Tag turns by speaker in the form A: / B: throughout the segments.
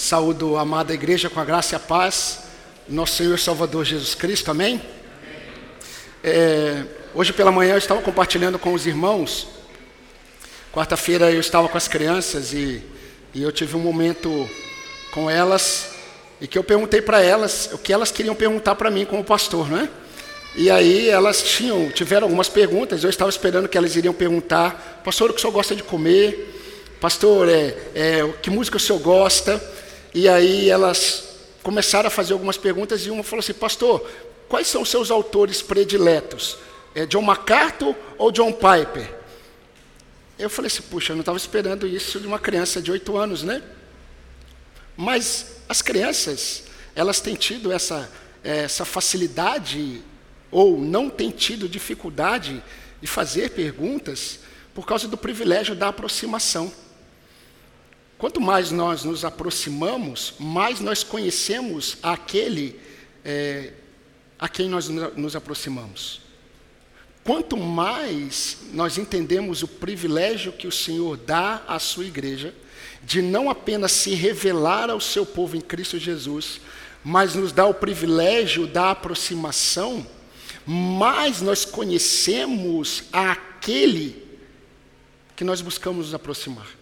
A: Saúdo a amada igreja com a graça e a paz, nosso Senhor e Salvador Jesus Cristo, amém? É, hoje pela manhã eu estava compartilhando com os irmãos, quarta-feira eu estava com as crianças e, e eu tive um momento com elas e que eu perguntei para elas o que elas queriam perguntar para mim como pastor, não é? E aí elas tinham, tiveram algumas perguntas, eu estava esperando que elas iriam perguntar, pastor, o que o senhor gosta de comer? Pastor, é, é, que música o senhor gosta? E aí elas começaram a fazer algumas perguntas e uma falou assim: Pastor, quais são os seus autores prediletos? É John MacArthur ou John Piper? Eu falei assim: Puxa, eu não estava esperando isso de uma criança de oito anos, né? Mas as crianças, elas têm tido essa, essa facilidade ou não têm tido dificuldade de fazer perguntas por causa do privilégio da aproximação. Quanto mais nós nos aproximamos, mais nós conhecemos aquele é, a quem nós nos aproximamos. Quanto mais nós entendemos o privilégio que o Senhor dá à sua igreja, de não apenas se revelar ao seu povo em Cristo Jesus, mas nos dá o privilégio da aproximação, mais nós conhecemos aquele que nós buscamos nos aproximar.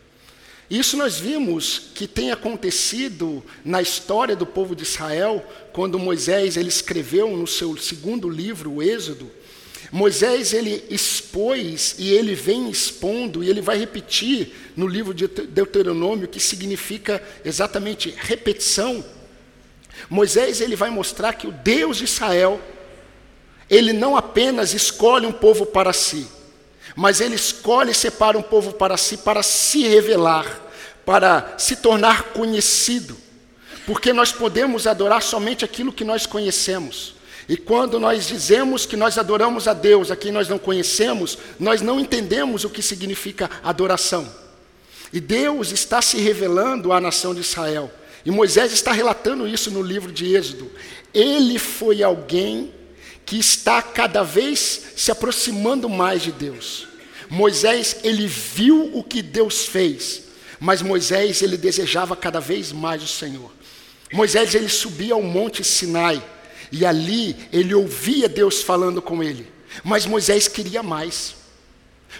A: Isso nós vimos que tem acontecido na história do povo de Israel, quando Moisés ele escreveu no seu segundo livro, o Êxodo. Moisés ele expôs e ele vem expondo e ele vai repetir no livro de Deuteronômio que significa exatamente repetição. Moisés ele vai mostrar que o Deus de Israel ele não apenas escolhe um povo para si, mas ele escolhe e separa um povo para si, para se revelar, para se tornar conhecido, porque nós podemos adorar somente aquilo que nós conhecemos. E quando nós dizemos que nós adoramos a Deus a quem nós não conhecemos, nós não entendemos o que significa adoração. E Deus está se revelando à nação de Israel. E Moisés está relatando isso no livro de Êxodo. Ele foi alguém que está cada vez se aproximando mais de Deus. Moisés, ele viu o que Deus fez, mas Moisés, ele desejava cada vez mais o Senhor. Moisés, ele subia ao monte Sinai, e ali ele ouvia Deus falando com ele, mas Moisés queria mais.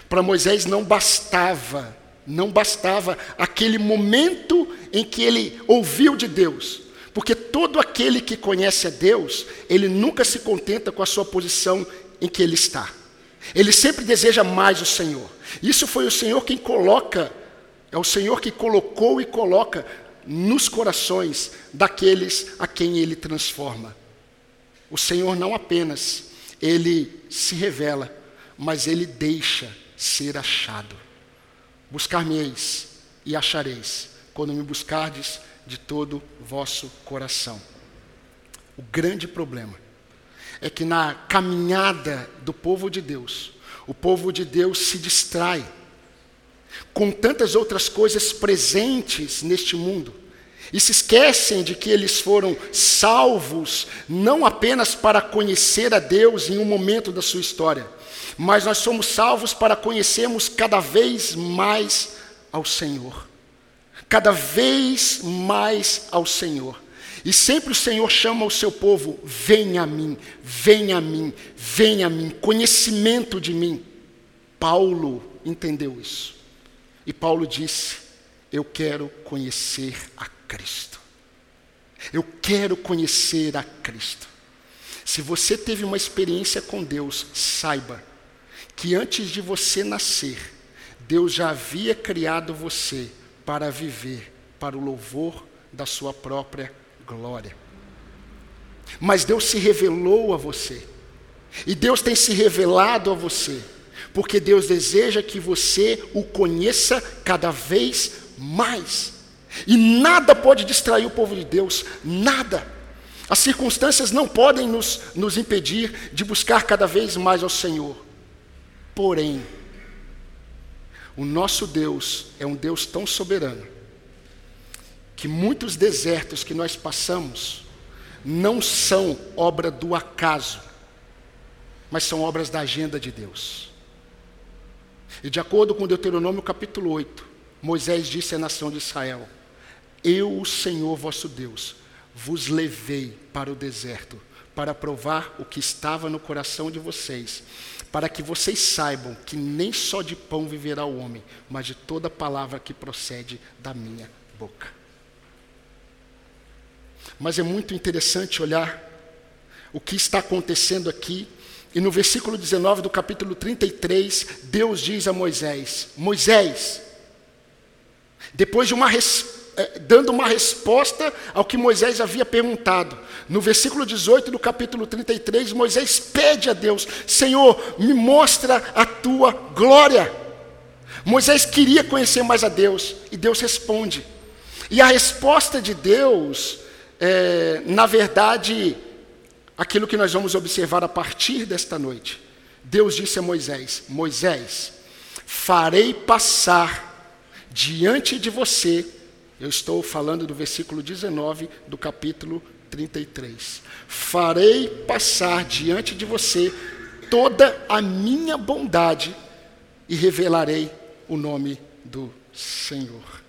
A: Para Moisés não bastava, não bastava aquele momento em que ele ouviu de Deus, porque todo aquele que conhece a Deus, ele nunca se contenta com a sua posição em que ele está. Ele sempre deseja mais o Senhor. Isso foi o Senhor quem coloca, é o Senhor que colocou e coloca nos corações daqueles a quem ele transforma. O Senhor não apenas ele se revela, mas ele deixa ser achado. Buscar-me-eis e achareis, quando me buscardes de todo vosso coração. O grande problema é que na caminhada do povo de Deus, o povo de Deus se distrai com tantas outras coisas presentes neste mundo e se esquecem de que eles foram salvos não apenas para conhecer a Deus em um momento da sua história, mas nós somos salvos para conhecermos cada vez mais ao Senhor cada vez mais ao Senhor. E sempre o Senhor chama o seu povo: venha a mim, venha a mim, venha a mim, conhecimento de mim. Paulo entendeu isso. E Paulo disse: Eu quero conhecer a Cristo. Eu quero conhecer a Cristo. Se você teve uma experiência com Deus, saiba que antes de você nascer, Deus já havia criado você para viver para o louvor da sua própria glória. Mas Deus se revelou a você. E Deus tem se revelado a você, porque Deus deseja que você o conheça cada vez mais. E nada pode distrair o povo de Deus, nada. As circunstâncias não podem nos, nos impedir de buscar cada vez mais ao Senhor. Porém, o nosso Deus é um Deus tão soberano que muitos desertos que nós passamos não são obra do acaso, mas são obras da agenda de Deus. E de acordo com Deuteronômio capítulo 8, Moisés disse à nação de Israel: Eu, o Senhor vosso Deus, vos levei para o deserto para provar o que estava no coração de vocês, para que vocês saibam que nem só de pão viverá o homem, mas de toda palavra que procede da minha boca. Mas é muito interessante olhar o que está acontecendo aqui. E no versículo 19 do capítulo 33, Deus diz a Moisés: Moisés, depois de uma resposta, dando uma resposta ao que Moisés havia perguntado. No versículo 18 do capítulo 33, Moisés pede a Deus: Senhor, me mostra a tua glória. Moisés queria conhecer mais a Deus e Deus responde. E a resposta de Deus, é, na verdade, aquilo que nós vamos observar a partir desta noite. Deus disse a Moisés: Moisés, farei passar diante de você eu estou falando do versículo 19 do capítulo 33. Farei passar diante de você toda a minha bondade e revelarei o nome do Senhor.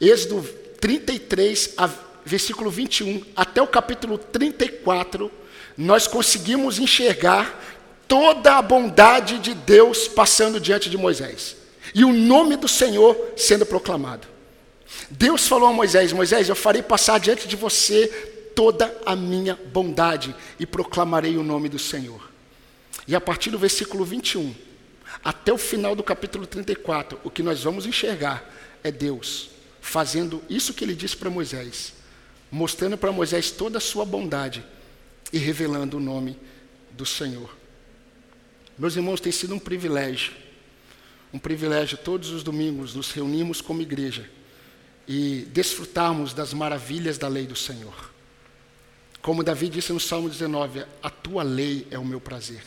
A: Êxodo 33, a, versículo 21, até o capítulo 34, nós conseguimos enxergar toda a bondade de Deus passando diante de Moisés e o nome do Senhor sendo proclamado. Deus falou a Moisés: Moisés, eu farei passar diante de você toda a minha bondade e proclamarei o nome do Senhor. E a partir do versículo 21 até o final do capítulo 34, o que nós vamos enxergar é Deus fazendo isso que ele disse para Moisés, mostrando para Moisés toda a sua bondade e revelando o nome do Senhor. Meus irmãos, tem sido um privilégio, um privilégio todos os domingos nos reunimos como igreja e desfrutarmos das maravilhas da lei do Senhor. Como Davi disse no Salmo 19: A tua lei é o meu prazer,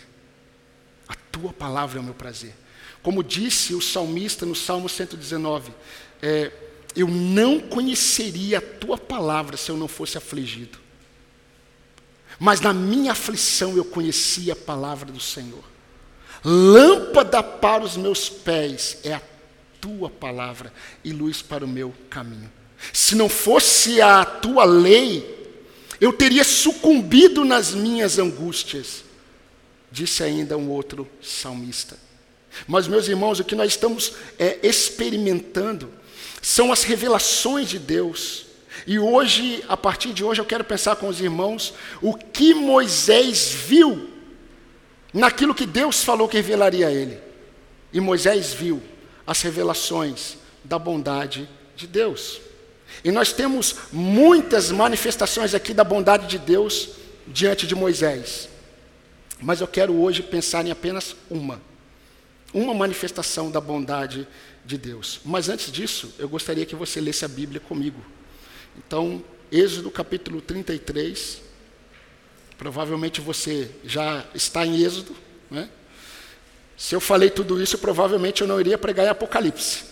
A: a tua palavra é o meu prazer. Como disse o salmista no Salmo 119: é, Eu não conheceria a tua palavra se eu não fosse afligido. Mas na minha aflição eu conheci a palavra do Senhor. Lâmpada para os meus pés é a tua palavra e luz para o meu caminho. Se não fosse a tua lei, eu teria sucumbido nas minhas angústias, disse ainda um outro salmista. Mas, meus irmãos, o que nós estamos é, experimentando são as revelações de Deus. E hoje, a partir de hoje, eu quero pensar com os irmãos o que Moisés viu naquilo que Deus falou que revelaria a ele. E Moisés viu as revelações da bondade de Deus. E nós temos muitas manifestações aqui da bondade de Deus diante de Moisés. Mas eu quero hoje pensar em apenas uma. Uma manifestação da bondade de Deus. Mas antes disso, eu gostaria que você lesse a Bíblia comigo. Então, Êxodo capítulo 33. Provavelmente você já está em Êxodo, né? Se eu falei tudo isso, provavelmente eu não iria pregar em Apocalipse.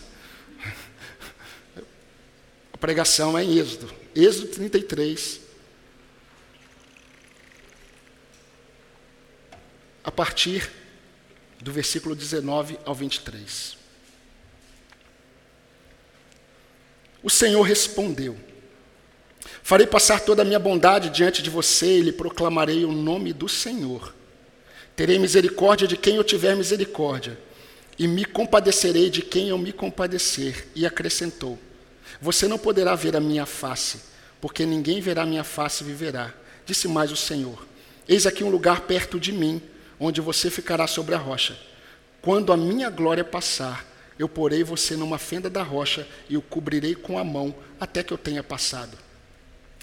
A: A pregação é em Êxodo. Êxodo 33. A partir do versículo 19 ao 23. O Senhor respondeu: Farei passar toda a minha bondade diante de você e lhe proclamarei o nome do Senhor. Terei misericórdia de quem eu tiver misericórdia, e me compadecerei de quem eu me compadecer. E acrescentou: Você não poderá ver a minha face, porque ninguém verá a minha face e viverá. Disse mais o Senhor: Eis aqui um lugar perto de mim, onde você ficará sobre a rocha. Quando a minha glória passar, eu porei você numa fenda da rocha e o cobrirei com a mão até que eu tenha passado.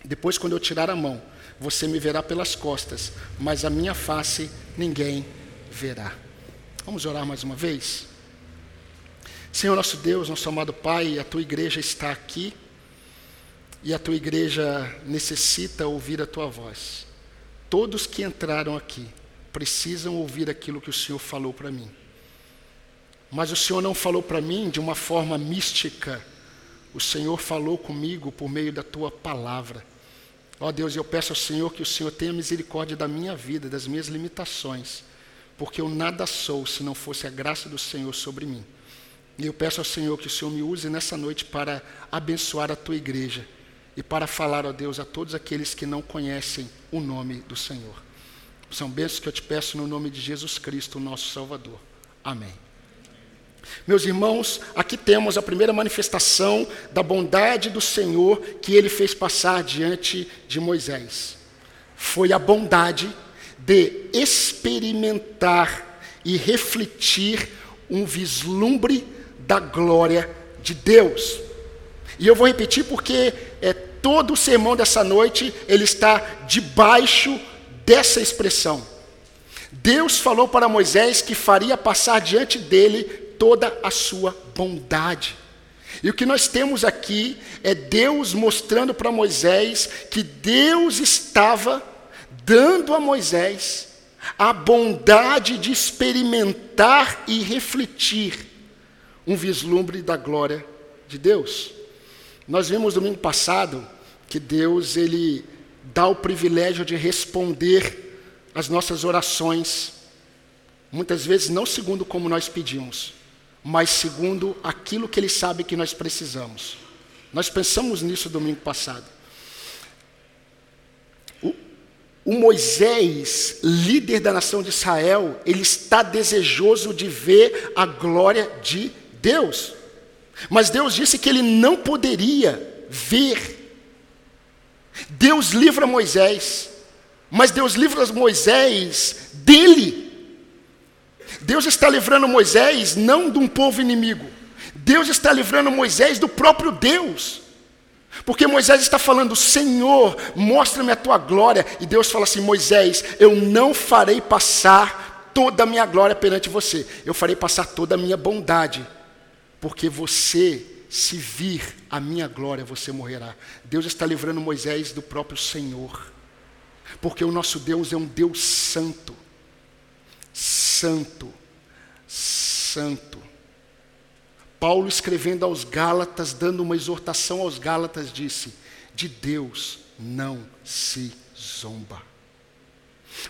A: Depois, quando eu tirar a mão, você me verá pelas costas, mas a minha face ninguém verá. Vamos orar mais uma vez? Senhor nosso Deus, nosso amado Pai, a tua igreja está aqui e a tua igreja necessita ouvir a tua voz. Todos que entraram aqui precisam ouvir aquilo que o Senhor falou para mim. Mas o Senhor não falou para mim de uma forma mística. O Senhor falou comigo por meio da tua palavra. Ó oh Deus, eu peço ao Senhor que o Senhor tenha misericórdia da minha vida, das minhas limitações, porque eu nada sou se não fosse a graça do Senhor sobre mim. E eu peço ao Senhor que o Senhor me use nessa noite para abençoar a tua igreja e para falar, ó Deus, a todos aqueles que não conhecem o nome do Senhor. São bênçãos que eu te peço no nome de Jesus Cristo, nosso Salvador. Amém. Meus irmãos, aqui temos a primeira manifestação da bondade do Senhor que ele fez passar diante de Moisés. Foi a bondade de experimentar e refletir um vislumbre da glória de Deus. E eu vou repetir porque é, todo o sermão dessa noite ele está debaixo dessa expressão. Deus falou para Moisés que faria passar diante dele toda a sua bondade. E o que nós temos aqui é Deus mostrando para Moisés que Deus estava dando a Moisés a bondade de experimentar e refletir um vislumbre da glória de Deus. Nós vimos domingo passado que Deus ele dá o privilégio de responder as nossas orações, muitas vezes não segundo como nós pedimos, mas segundo aquilo que ele sabe que nós precisamos. Nós pensamos nisso domingo passado. O, o Moisés, líder da nação de Israel, ele está desejoso de ver a glória de Deus. Mas Deus disse que ele não poderia ver. Deus livra Moisés, mas Deus livra Moisés dele. Deus está livrando Moisés não de um povo inimigo. Deus está livrando Moisés do próprio Deus. Porque Moisés está falando, Senhor, mostra-me a tua glória. E Deus fala assim: Moisés, eu não farei passar toda a minha glória perante você, eu farei passar toda a minha bondade porque você, se vir a minha glória, você morrerá. Deus está livrando Moisés do próprio Senhor, porque o nosso Deus é um Deus santo, santo, santo. Paulo escrevendo aos Gálatas, dando uma exortação aos Gálatas, disse: De Deus não se zomba.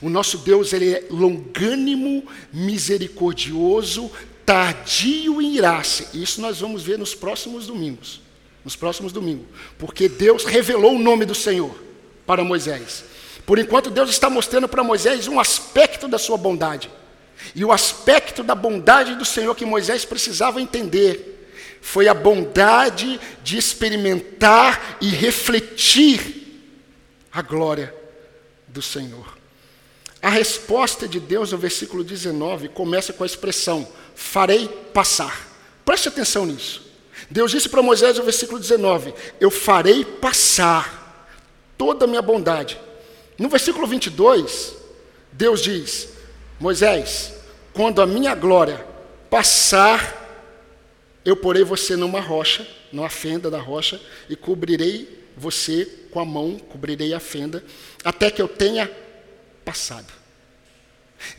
A: O nosso Deus ele é longânimo, misericordioso, tardio em irar-se. Isso nós vamos ver nos próximos domingos. Nos próximos domingos. Porque Deus revelou o nome do Senhor para Moisés. Por enquanto, Deus está mostrando para Moisés um aspecto da sua bondade. E o aspecto da bondade do Senhor que Moisés precisava entender foi a bondade de experimentar e refletir a glória do Senhor. A resposta de Deus no versículo 19 começa com a expressão: farei passar. Preste atenção nisso. Deus disse para Moisés no versículo 19: Eu farei passar toda a minha bondade. No versículo 22, Deus diz: Moisés, quando a minha glória passar, eu porei você numa rocha, numa fenda da rocha, e cobrirei você com a mão, cobrirei a fenda, até que eu tenha passado.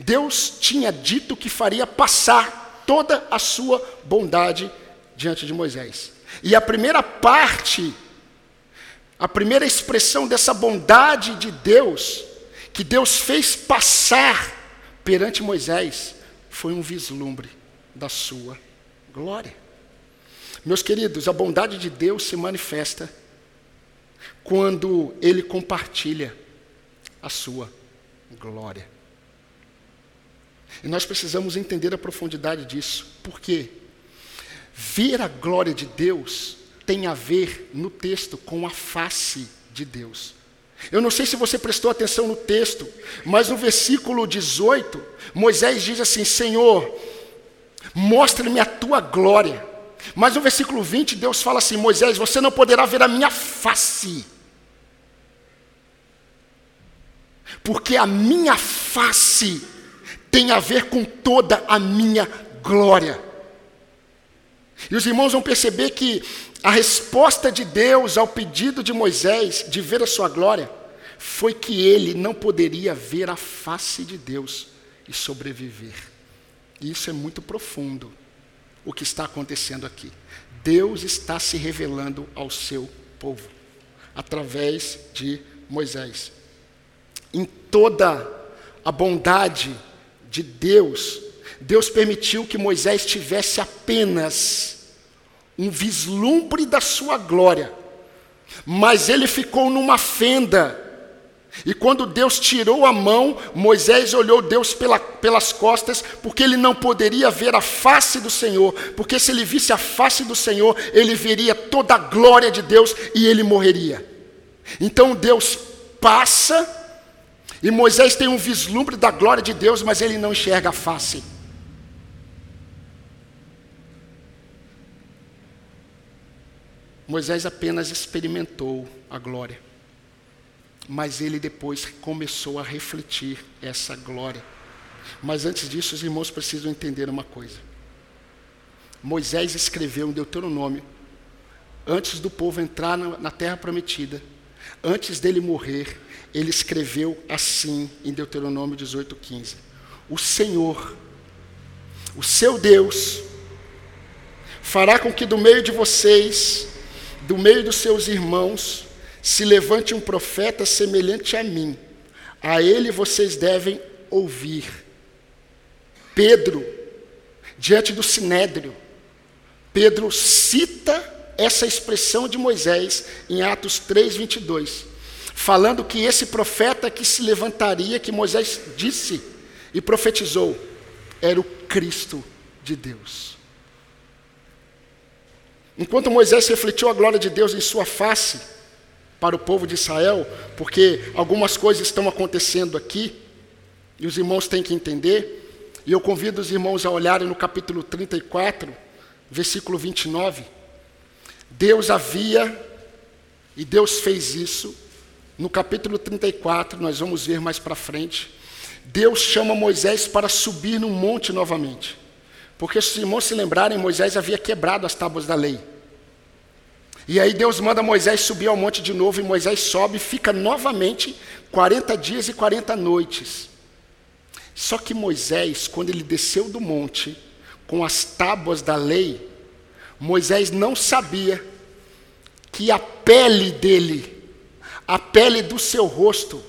A: Deus tinha dito que faria passar toda a sua bondade diante de Moisés. E a primeira parte, a primeira expressão dessa bondade de Deus, que Deus fez passar perante Moisés, foi um vislumbre da sua glória. Meus queridos, a bondade de Deus se manifesta quando Ele compartilha a sua glória. E nós precisamos entender a profundidade disso. Por quê? Ver a glória de Deus tem a ver no texto com a face de Deus. Eu não sei se você prestou atenção no texto, mas no versículo 18, Moisés diz assim: Senhor, mostra-me a tua glória. Mas no versículo 20, Deus fala assim: Moisés, você não poderá ver a minha face, porque a minha face tem a ver com toda a minha glória. E os irmãos vão perceber que a resposta de Deus ao pedido de Moisés de ver a sua glória foi que ele não poderia ver a face de Deus e sobreviver. E isso é muito profundo o que está acontecendo aqui. Deus está se revelando ao seu povo através de Moisés. Em toda a bondade de Deus, Deus permitiu que Moisés tivesse apenas um vislumbre da sua glória, mas ele ficou numa fenda. E quando Deus tirou a mão, Moisés olhou Deus pela, pelas costas, porque ele não poderia ver a face do Senhor, porque se ele visse a face do Senhor, ele veria toda a glória de Deus e ele morreria. Então Deus passa, e Moisés tem um vislumbre da glória de Deus, mas ele não enxerga a face. Moisés apenas experimentou a glória, mas ele depois começou a refletir essa glória. Mas antes disso, os irmãos precisam entender uma coisa. Moisés escreveu em Deuteronômio, antes do povo entrar na terra prometida, antes dele morrer, ele escreveu assim em Deuteronômio 18,15: O Senhor, o seu Deus, fará com que do meio de vocês do meio dos seus irmãos se levante um profeta semelhante a mim. A ele vocês devem ouvir. Pedro, diante do sinédrio, Pedro cita essa expressão de Moisés em Atos 3:22, falando que esse profeta que se levantaria, que Moisés disse e profetizou, era o Cristo de Deus. Enquanto Moisés refletiu a glória de Deus em sua face para o povo de Israel, porque algumas coisas estão acontecendo aqui, e os irmãos têm que entender, e eu convido os irmãos a olharem no capítulo 34, versículo 29. Deus havia, e Deus fez isso, no capítulo 34, nós vamos ver mais para frente. Deus chama Moisés para subir no monte novamente. Porque se os irmãos se lembrarem, Moisés havia quebrado as tábuas da lei. E aí Deus manda Moisés subir ao monte de novo, e Moisés sobe e fica novamente 40 dias e 40 noites. Só que Moisés, quando ele desceu do monte, com as tábuas da lei, Moisés não sabia que a pele dele, a pele do seu rosto,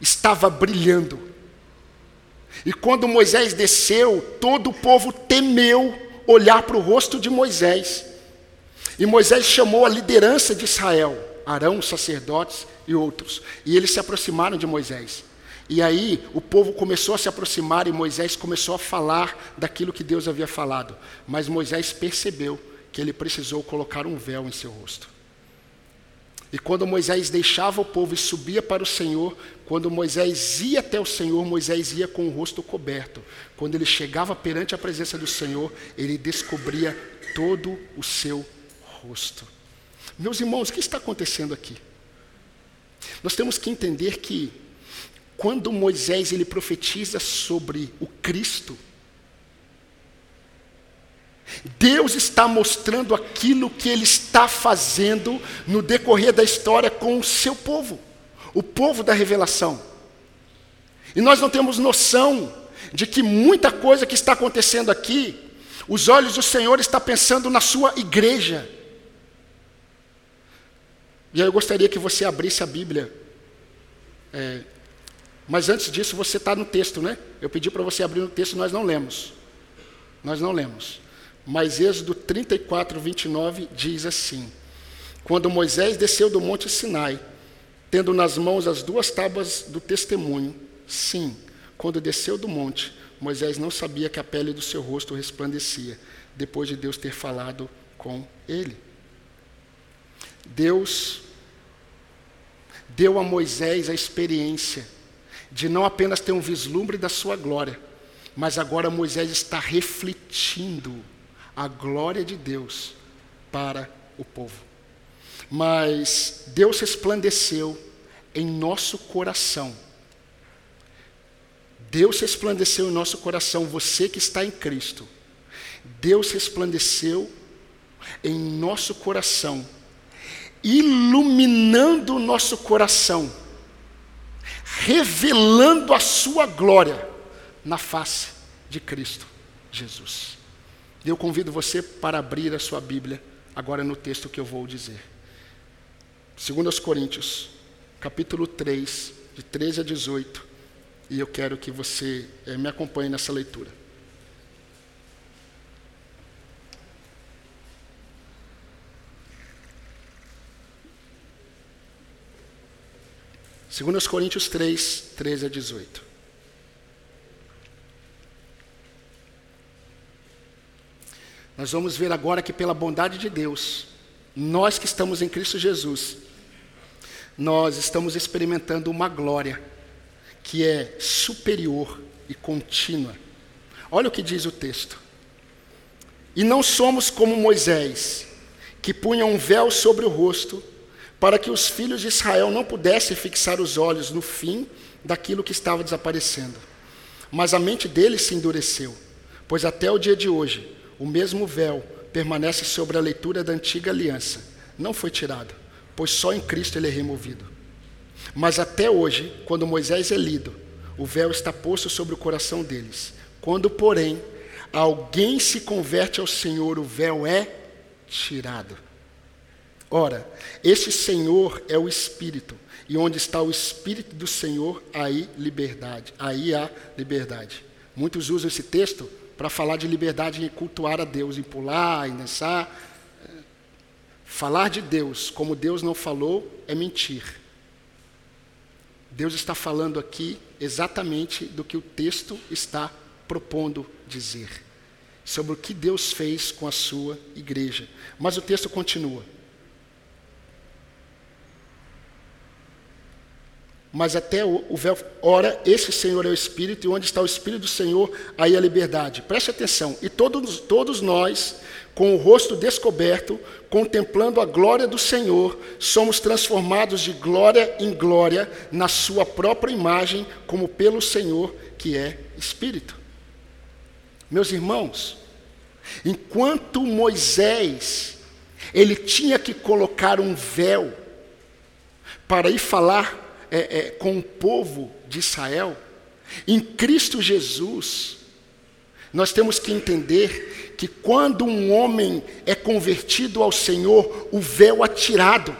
A: estava brilhando. E quando Moisés desceu, todo o povo temeu olhar para o rosto de Moisés. E Moisés chamou a liderança de Israel, Arão, os sacerdotes e outros. E eles se aproximaram de Moisés. E aí o povo começou a se aproximar e Moisés começou a falar daquilo que Deus havia falado. Mas Moisés percebeu que ele precisou colocar um véu em seu rosto. E quando Moisés deixava o povo e subia para o Senhor, quando Moisés ia até o Senhor, Moisés ia com o rosto coberto. Quando ele chegava perante a presença do Senhor, ele descobria todo o seu rosto. Meus irmãos, o que está acontecendo aqui? Nós temos que entender que quando Moisés ele profetiza sobre o Cristo, Deus está mostrando aquilo que Ele está fazendo no decorrer da história com o seu povo, o povo da revelação. E nós não temos noção de que muita coisa que está acontecendo aqui, os olhos do Senhor está pensando na sua igreja. E aí eu gostaria que você abrisse a Bíblia. É, mas antes disso, você está no texto, né? Eu pedi para você abrir no texto, nós não lemos. Nós não lemos. Mas Êxodo 34, 29 diz assim: Quando Moisés desceu do monte Sinai, tendo nas mãos as duas tábuas do testemunho, sim, quando desceu do monte, Moisés não sabia que a pele do seu rosto resplandecia, depois de Deus ter falado com ele. Deus deu a Moisés a experiência de não apenas ter um vislumbre da sua glória, mas agora Moisés está refletindo a glória de Deus para o povo. Mas Deus resplandeceu em nosso coração. Deus resplandeceu em nosso coração, você que está em Cristo. Deus resplandeceu em nosso coração, iluminando o nosso coração, revelando a sua glória na face de Cristo Jesus. Eu convido você para abrir a sua Bíblia agora no texto que eu vou dizer. 2 Coríntios, capítulo 3, de 13 a 18, e eu quero que você eh, me acompanhe nessa leitura. Segundo Coríntios 3, 13 a 18. Nós vamos ver agora que, pela bondade de Deus, nós que estamos em Cristo Jesus, nós estamos experimentando uma glória que é superior e contínua. Olha o que diz o texto. E não somos como Moisés, que punha um véu sobre o rosto, para que os filhos de Israel não pudessem fixar os olhos no fim daquilo que estava desaparecendo. Mas a mente deles se endureceu, pois até o dia de hoje o mesmo véu permanece sobre a leitura da antiga aliança. Não foi tirado, pois só em Cristo ele é removido. Mas até hoje, quando Moisés é lido, o véu está posto sobre o coração deles. Quando, porém, alguém se converte ao Senhor, o véu é tirado. Ora, este Senhor é o Espírito, e onde está o Espírito do Senhor, aí liberdade, aí há liberdade. Muitos usam esse texto para falar de liberdade em cultuar a Deus, em pular, em dançar. Falar de Deus como Deus não falou é mentir. Deus está falando aqui exatamente do que o texto está propondo dizer, sobre o que Deus fez com a sua igreja. Mas o texto continua. Mas até o, véu, ora, esse Senhor é o Espírito, e onde está o Espírito do Senhor, aí a liberdade. Preste atenção. E todos, todos nós, com o rosto descoberto, contemplando a glória do Senhor, somos transformados de glória em glória, na Sua própria imagem, como pelo Senhor, que é Espírito. Meus irmãos, enquanto Moisés, ele tinha que colocar um véu para ir falar é, é, com o povo de Israel, em Cristo Jesus, nós temos que entender que quando um homem é convertido ao Senhor, o véu é tirado,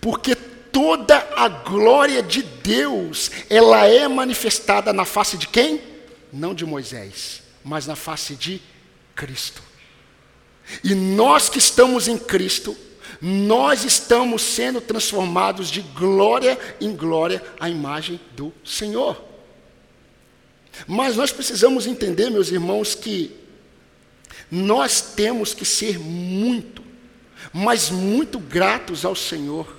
A: porque toda a glória de Deus, ela é manifestada na face de quem? Não de Moisés, mas na face de Cristo. E nós que estamos em Cristo, nós estamos sendo transformados de glória em glória à imagem do Senhor. Mas nós precisamos entender, meus irmãos, que nós temos que ser muito, mas muito gratos ao Senhor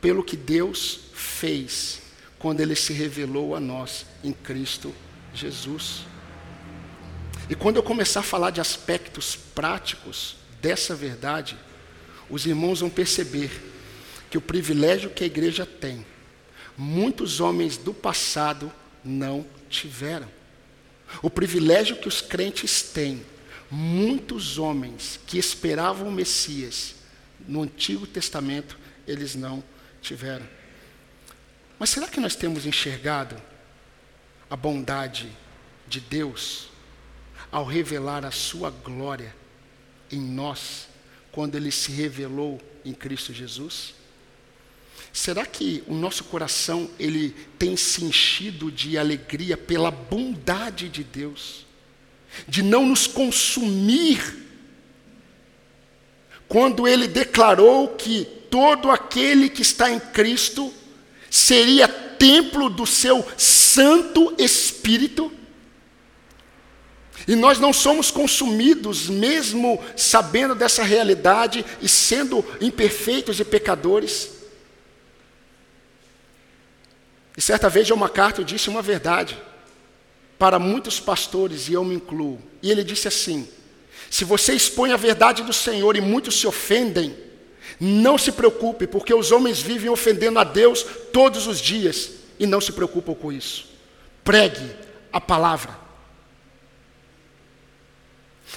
A: pelo que Deus fez quando Ele se revelou a nós em Cristo Jesus. E quando eu começar a falar de aspectos práticos dessa verdade, os irmãos vão perceber que o privilégio que a igreja tem, muitos homens do passado não tiveram. O privilégio que os crentes têm, muitos homens que esperavam o Messias no Antigo Testamento, eles não tiveram. Mas será que nós temos enxergado a bondade de Deus ao revelar a sua glória em nós? Quando ele se revelou em Cristo Jesus? Será que o nosso coração ele tem se enchido de alegria pela bondade de Deus, de não nos consumir? Quando ele declarou que todo aquele que está em Cristo seria templo do seu Santo Espírito, e nós não somos consumidos, mesmo sabendo dessa realidade e sendo imperfeitos e pecadores. E certa vez, John MacArthur disse uma verdade para muitos pastores, e eu me incluo. E ele disse assim: se você expõe a verdade do Senhor e muitos se ofendem, não se preocupe, porque os homens vivem ofendendo a Deus todos os dias e não se preocupam com isso. Pregue a palavra.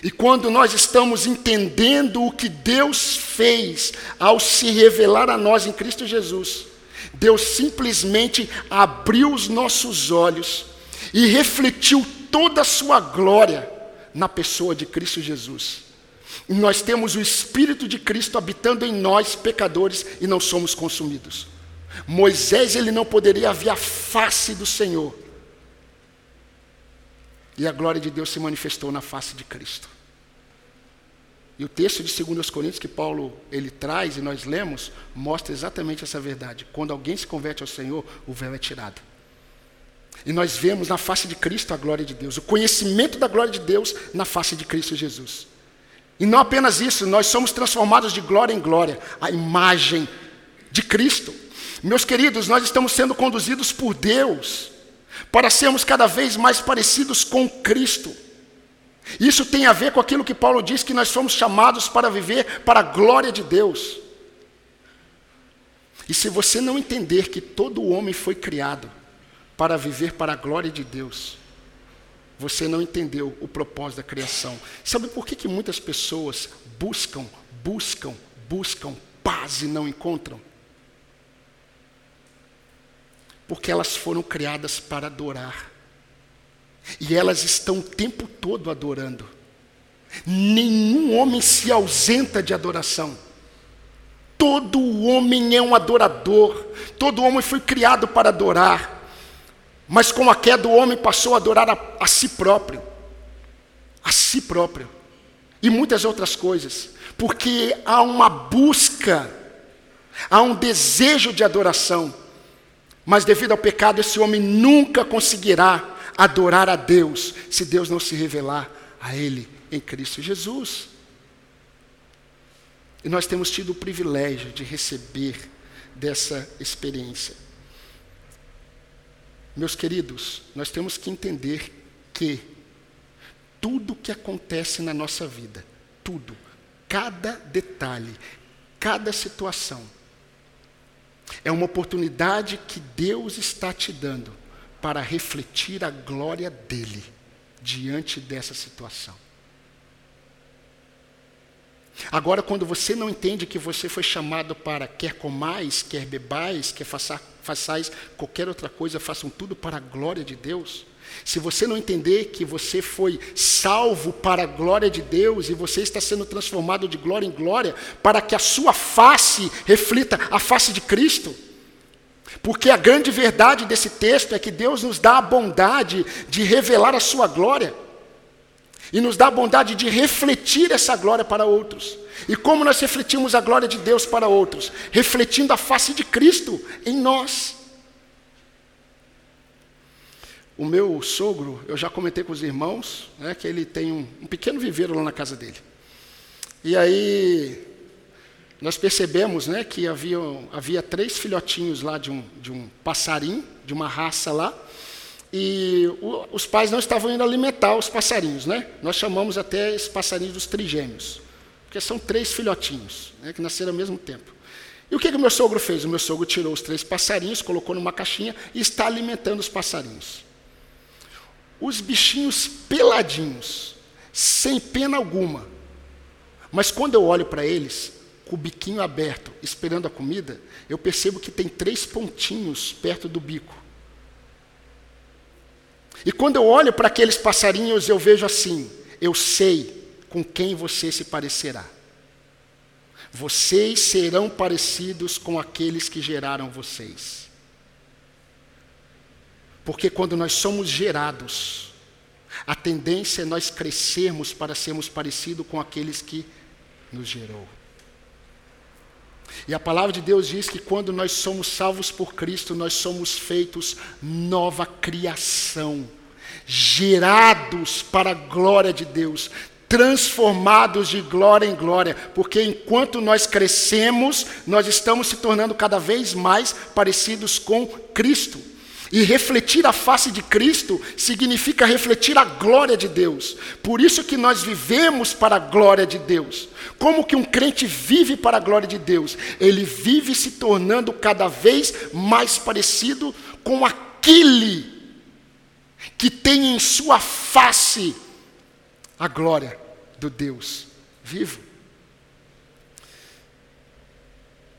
A: E quando nós estamos entendendo o que Deus fez ao se revelar a nós em Cristo Jesus, Deus simplesmente abriu os nossos olhos e refletiu toda a sua glória na pessoa de Cristo Jesus. E nós temos o Espírito de Cristo habitando em nós, pecadores, e não somos consumidos. Moisés ele não poderia ver a face do Senhor, e a glória de Deus se manifestou na face de Cristo. E o texto de 2 Coríntios que Paulo ele traz e nós lemos mostra exatamente essa verdade. Quando alguém se converte ao Senhor, o véu é tirado. E nós vemos na face de Cristo a glória de Deus, o conhecimento da glória de Deus na face de Cristo Jesus. E não apenas isso, nós somos transformados de glória em glória, a imagem de Cristo. Meus queridos, nós estamos sendo conduzidos por Deus para sermos cada vez mais parecidos com Cristo. Isso tem a ver com aquilo que Paulo diz que nós somos chamados para viver para a glória de Deus. E se você não entender que todo homem foi criado para viver para a glória de Deus, você não entendeu o propósito da criação. Sabe por que, que muitas pessoas buscam, buscam, buscam paz e não encontram? Porque elas foram criadas para adorar. E elas estão o tempo todo adorando. Nenhum homem se ausenta de adoração. Todo homem é um adorador. Todo homem foi criado para adorar. Mas com a queda, o homem passou a adorar a, a si próprio. A si próprio. E muitas outras coisas. Porque há uma busca, há um desejo de adoração. Mas devido ao pecado, esse homem nunca conseguirá adorar a Deus se Deus não se revelar a Ele em Cristo Jesus. E nós temos tido o privilégio de receber dessa experiência. Meus queridos, nós temos que entender que tudo que acontece na nossa vida, tudo, cada detalhe, cada situação, é uma oportunidade que Deus está te dando para refletir a glória dele diante dessa situação. Agora, quando você não entende que você foi chamado para quer comais, quer bebais, quer faça, façais qualquer outra coisa, façam tudo para a glória de Deus. Se você não entender que você foi salvo para a glória de Deus e você está sendo transformado de glória em glória, para que a sua face reflita a face de Cristo. Porque a grande verdade desse texto é que Deus nos dá a bondade de revelar a sua glória. E nos dá a bondade de refletir essa glória para outros. E como nós refletimos a glória de Deus para outros? Refletindo a face de Cristo em nós. O meu sogro, eu já comentei com os irmãos, né, que ele tem um, um pequeno viveiro lá na casa dele. E aí, nós percebemos né, que havia, havia três filhotinhos lá de um, de um passarinho, de uma raça lá, e o, os pais não estavam indo alimentar os passarinhos, né? Nós chamamos até esses passarinhos dos trigêmeos, porque são três filhotinhos, né, que nasceram ao mesmo tempo. E o que, que o meu sogro fez? O meu sogro tirou os três passarinhos, colocou numa caixinha e está alimentando os passarinhos. Os bichinhos peladinhos, sem pena alguma. Mas quando eu olho para eles, com o biquinho aberto, esperando a comida, eu percebo que tem três pontinhos perto do bico. E quando eu olho para aqueles passarinhos, eu vejo assim: eu sei com quem você se parecerá. Vocês serão parecidos com aqueles que geraram vocês. Porque quando nós somos gerados, a tendência é nós crescermos para sermos parecidos com aqueles que nos gerou. E a palavra de Deus diz que quando nós somos salvos por Cristo, nós somos feitos nova criação, gerados para a glória de Deus, transformados de glória em glória, porque enquanto nós crescemos, nós estamos se tornando cada vez mais parecidos com Cristo. E refletir a face de Cristo significa refletir a glória de Deus. Por isso que nós vivemos para a glória de Deus. Como que um crente vive para a glória de Deus? Ele vive se tornando cada vez mais parecido com aquele que tem em sua face a glória do Deus vivo.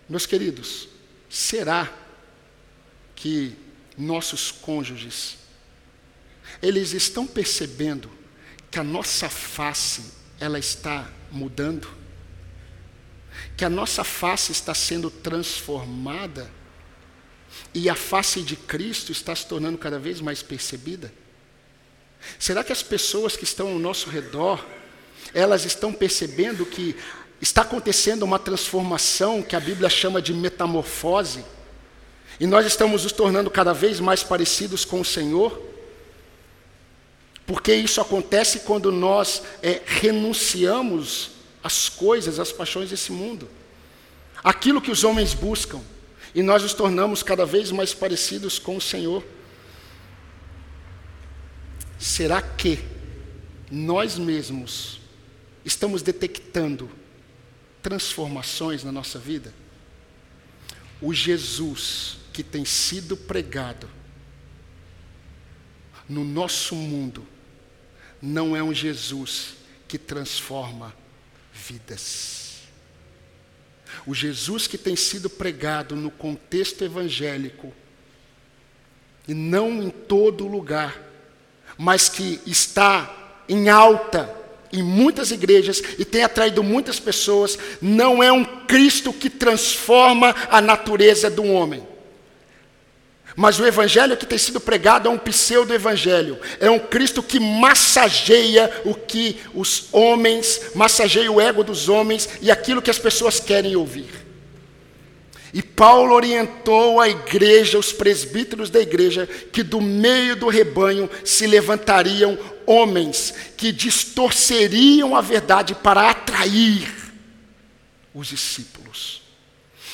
A: Meus queridos, será que nossos cônjuges, eles estão percebendo que a nossa face ela está mudando, que a nossa face está sendo transformada. E a face de Cristo está se tornando cada vez mais percebida? Será que as pessoas que estão ao nosso redor elas estão percebendo que está acontecendo uma transformação que a Bíblia chama de metamorfose, e nós estamos nos tornando cada vez mais parecidos com o Senhor, porque isso acontece quando nós é, renunciamos às coisas, às paixões desse mundo, aquilo que os homens buscam, e nós nos tornamos cada vez mais parecidos com o Senhor. Será que nós mesmos estamos detectando transformações na nossa vida? O Jesus que tem sido pregado no nosso mundo não é um Jesus que transforma vidas. O Jesus que tem sido pregado no contexto evangélico, e não em todo lugar, mas que está em alta em muitas igrejas e tem atraído muitas pessoas, não é um Cristo que transforma a natureza do homem. Mas o evangelho que tem sido pregado é um pseudo-evangelho. É um Cristo que massageia o que os homens, massageia o ego dos homens e aquilo que as pessoas querem ouvir. E Paulo orientou a igreja, os presbíteros da igreja, que do meio do rebanho se levantariam homens que distorceriam a verdade para atrair os discípulos.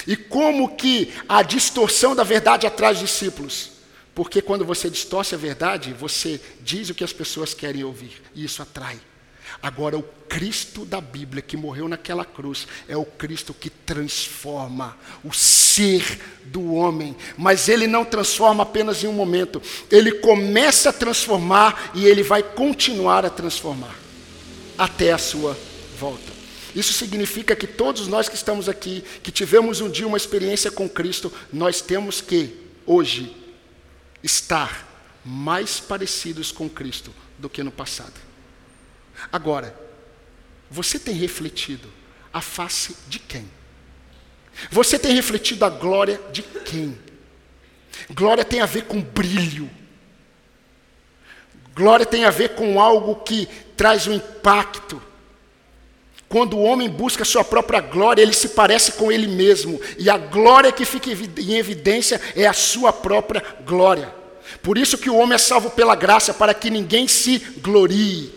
A: E como que a distorção da verdade atrai os discípulos? Porque quando você distorce a verdade, você diz o que as pessoas querem ouvir, e isso atrai. Agora, o Cristo da Bíblia que morreu naquela cruz é o Cristo que transforma o ser do homem. Mas ele não transforma apenas em um momento, ele começa a transformar e ele vai continuar a transformar até a sua volta. Isso significa que todos nós que estamos aqui, que tivemos um dia uma experiência com Cristo, nós temos que, hoje, estar mais parecidos com Cristo do que no passado. Agora, você tem refletido a face de quem? Você tem refletido a glória de quem? Glória tem a ver com brilho. Glória tem a ver com algo que traz um impacto. Quando o homem busca sua própria glória, ele se parece com ele mesmo. E a glória que fica em evidência é a sua própria glória. Por isso que o homem é salvo pela graça, para que ninguém se glorie.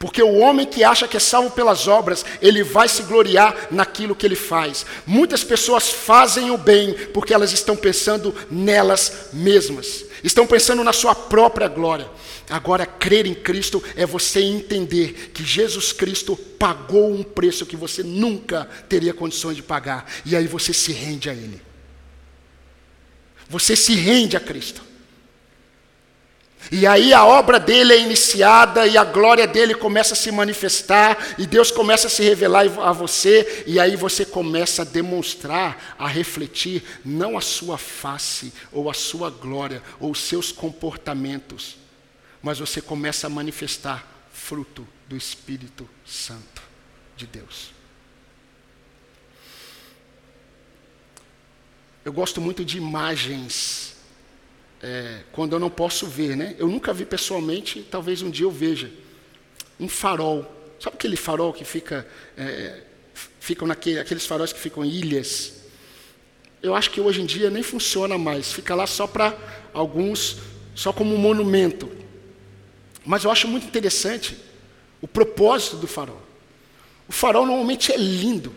A: Porque o homem que acha que é salvo pelas obras, ele vai se gloriar naquilo que ele faz. Muitas pessoas fazem o bem porque elas estão pensando nelas mesmas, estão pensando na sua própria glória. Agora, crer em Cristo é você entender que Jesus Cristo pagou um preço que você nunca teria condições de pagar, e aí você se rende a Ele. Você se rende a Cristo. E aí a obra dele é iniciada e a glória dele começa a se manifestar e Deus começa a se revelar a você e aí você começa a demonstrar, a refletir não a sua face ou a sua glória ou os seus comportamentos, mas você começa a manifestar fruto do Espírito Santo de Deus. Eu gosto muito de imagens é, quando eu não posso ver, né? Eu nunca vi pessoalmente, talvez um dia eu veja. Um farol. Sabe aquele farol que fica. É, ficam naquele, aqueles faróis que ficam em ilhas? Eu acho que hoje em dia nem funciona mais. Fica lá só para alguns, só como um monumento. Mas eu acho muito interessante o propósito do farol. O farol normalmente é lindo.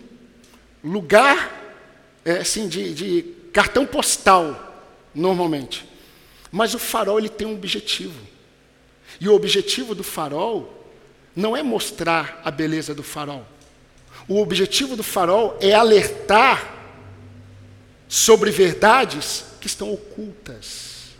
A: Lugar é, assim, de, de cartão postal, normalmente. Mas o farol ele tem um objetivo. E o objetivo do farol não é mostrar a beleza do farol. O objetivo do farol é alertar sobre verdades que estão ocultas.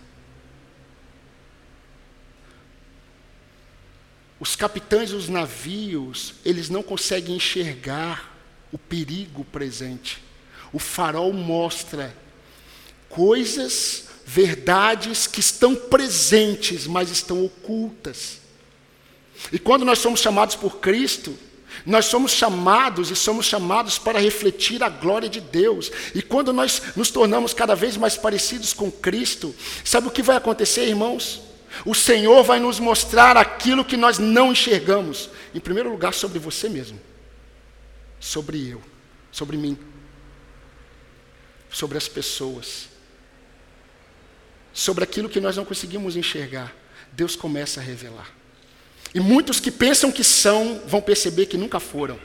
A: Os capitães dos navios, eles não conseguem enxergar o perigo presente. O farol mostra coisas verdades que estão presentes, mas estão ocultas. E quando nós somos chamados por Cristo, nós somos chamados e somos chamados para refletir a glória de Deus. E quando nós nos tornamos cada vez mais parecidos com Cristo, sabe o que vai acontecer, irmãos? O Senhor vai nos mostrar aquilo que nós não enxergamos. Em primeiro lugar, sobre você mesmo, sobre eu, sobre mim, sobre as pessoas, sobre aquilo que nós não conseguimos enxergar. Deus começa a revelar. E muitos que pensam que são, vão perceber que nunca foram.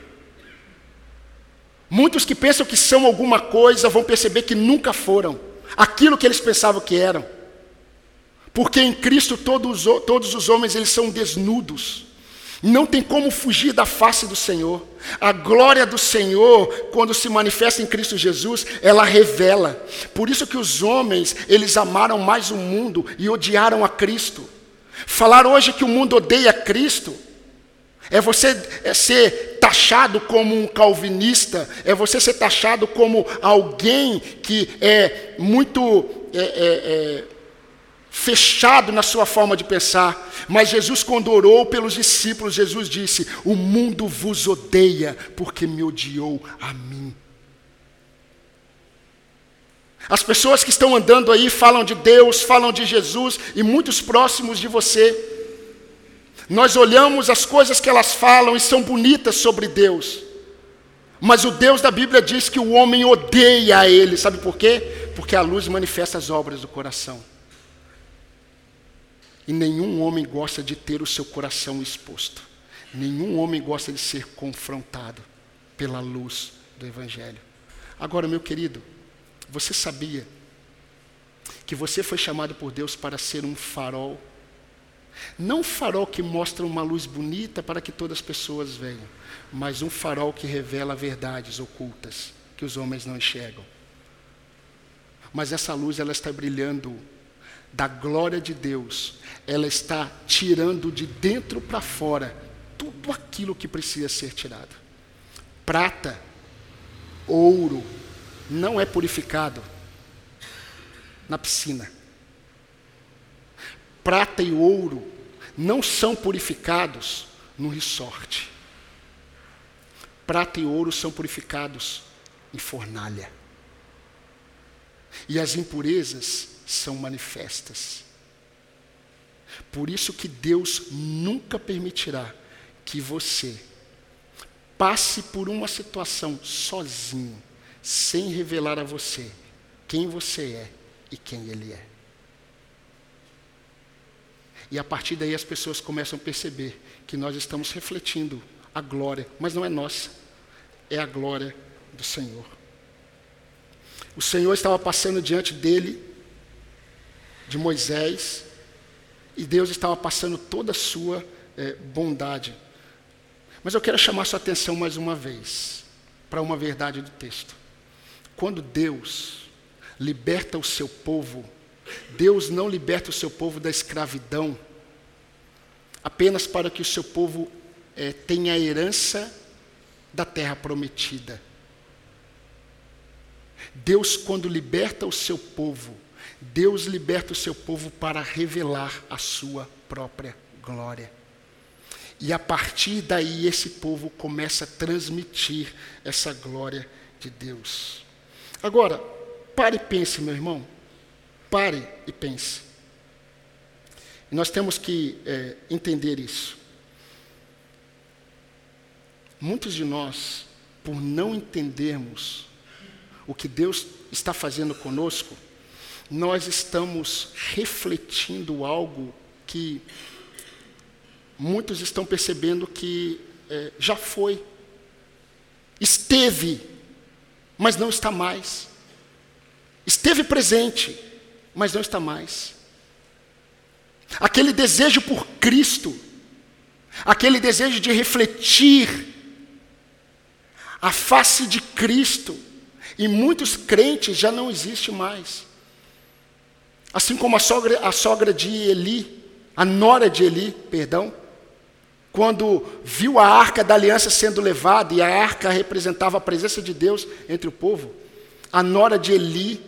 A: Muitos que pensam que são alguma coisa, vão perceber que nunca foram aquilo que eles pensavam que eram. Porque em Cristo todos, todos os homens eles são desnudos. Não tem como fugir da face do Senhor. A glória do Senhor, quando se manifesta em Cristo Jesus, ela revela. Por isso que os homens, eles amaram mais o mundo e odiaram a Cristo. Falar hoje que o mundo odeia Cristo é você é ser taxado como um calvinista, é você ser taxado como alguém que é muito é, é, é, fechado na sua forma de pensar. Mas Jesus, quando orou pelos discípulos, Jesus disse: O mundo vos odeia porque me odiou a mim. As pessoas que estão andando aí falam de Deus, falam de Jesus e muitos próximos de você. Nós olhamos as coisas que elas falam e são bonitas sobre Deus. Mas o Deus da Bíblia diz que o homem odeia a ele. Sabe por quê? Porque a luz manifesta as obras do coração. E nenhum homem gosta de ter o seu coração exposto. Nenhum homem gosta de ser confrontado pela luz do Evangelho. Agora, meu querido, você sabia que você foi chamado por Deus para ser um farol não farol que mostra uma luz bonita para que todas as pessoas venham, mas um farol que revela verdades ocultas que os homens não enxergam. Mas essa luz ela está brilhando da glória de Deus. Ela está tirando de dentro para fora tudo aquilo que precisa ser tirado. Prata, ouro não é purificado na piscina prata e ouro não são purificados no resort. Prata e ouro são purificados em fornalha. E as impurezas são manifestas. Por isso que Deus nunca permitirá que você passe por uma situação sozinho, sem revelar a você quem você é e quem Ele é. E a partir daí as pessoas começam a perceber que nós estamos refletindo a glória, mas não é nossa, é a glória do Senhor. O Senhor estava passando diante dele, de Moisés, e Deus estava passando toda a sua é, bondade. Mas eu quero chamar sua atenção mais uma vez para uma verdade do texto. Quando Deus liberta o seu povo Deus não liberta o seu povo da escravidão apenas para que o seu povo é, tenha a herança da terra prometida. Deus, quando liberta o seu povo, Deus liberta o seu povo para revelar a sua própria glória. E a partir daí esse povo começa a transmitir essa glória de Deus. Agora, pare e pense, meu irmão. Pare e pense. Nós temos que é, entender isso. Muitos de nós, por não entendermos o que Deus está fazendo conosco, nós estamos refletindo algo que muitos estão percebendo que é, já foi, esteve, mas não está mais. Esteve presente, mas não está mais. Aquele desejo por Cristo, aquele desejo de refletir a face de Cristo, em muitos crentes já não existe mais. Assim como a sogra, a sogra de Eli, a nora de Eli, perdão, quando viu a arca da aliança sendo levada, e a arca representava a presença de Deus entre o povo, a nora de Eli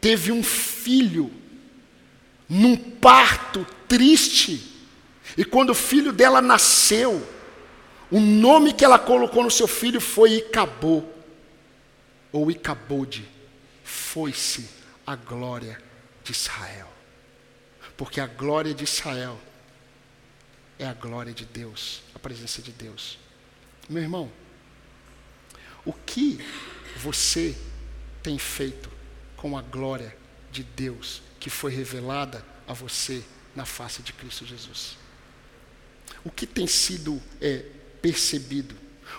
A: teve um filho num parto triste. E quando o filho dela nasceu, o nome que ela colocou no seu filho foi Icabô, ou Icabode. Foi-se a glória de Israel. Porque a glória de Israel é a glória de Deus, a presença de Deus. Meu irmão, o que você tem feito com a glória de Deus que foi revelada a você na face de Cristo Jesus? O que tem sido é, percebido?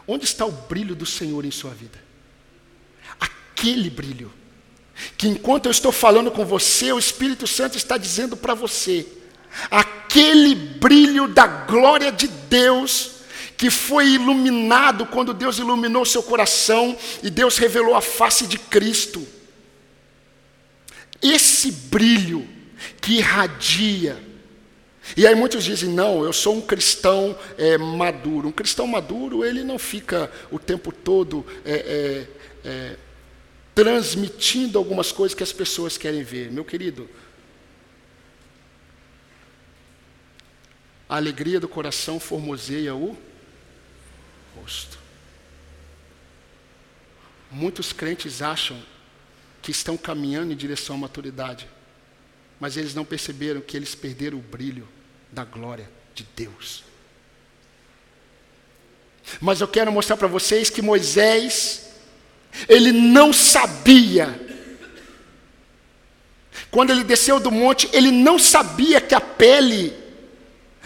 A: Onde está o brilho do Senhor em sua vida? Aquele brilho que enquanto eu estou falando com você, o Espírito Santo está dizendo para você, aquele brilho da glória de Deus que foi iluminado quando Deus iluminou seu coração e Deus revelou a face de Cristo. Esse brilho que irradia. E aí muitos dizem, não, eu sou um cristão é, maduro. Um cristão maduro, ele não fica o tempo todo é, é, transmitindo algumas coisas que as pessoas querem ver. Meu querido, a alegria do coração formoseia o rosto. Muitos crentes acham que estão caminhando em direção à maturidade, mas eles não perceberam que eles perderam o brilho da glória de Deus. Mas eu quero mostrar para vocês que Moisés ele não sabia. Quando ele desceu do monte, ele não sabia que a pele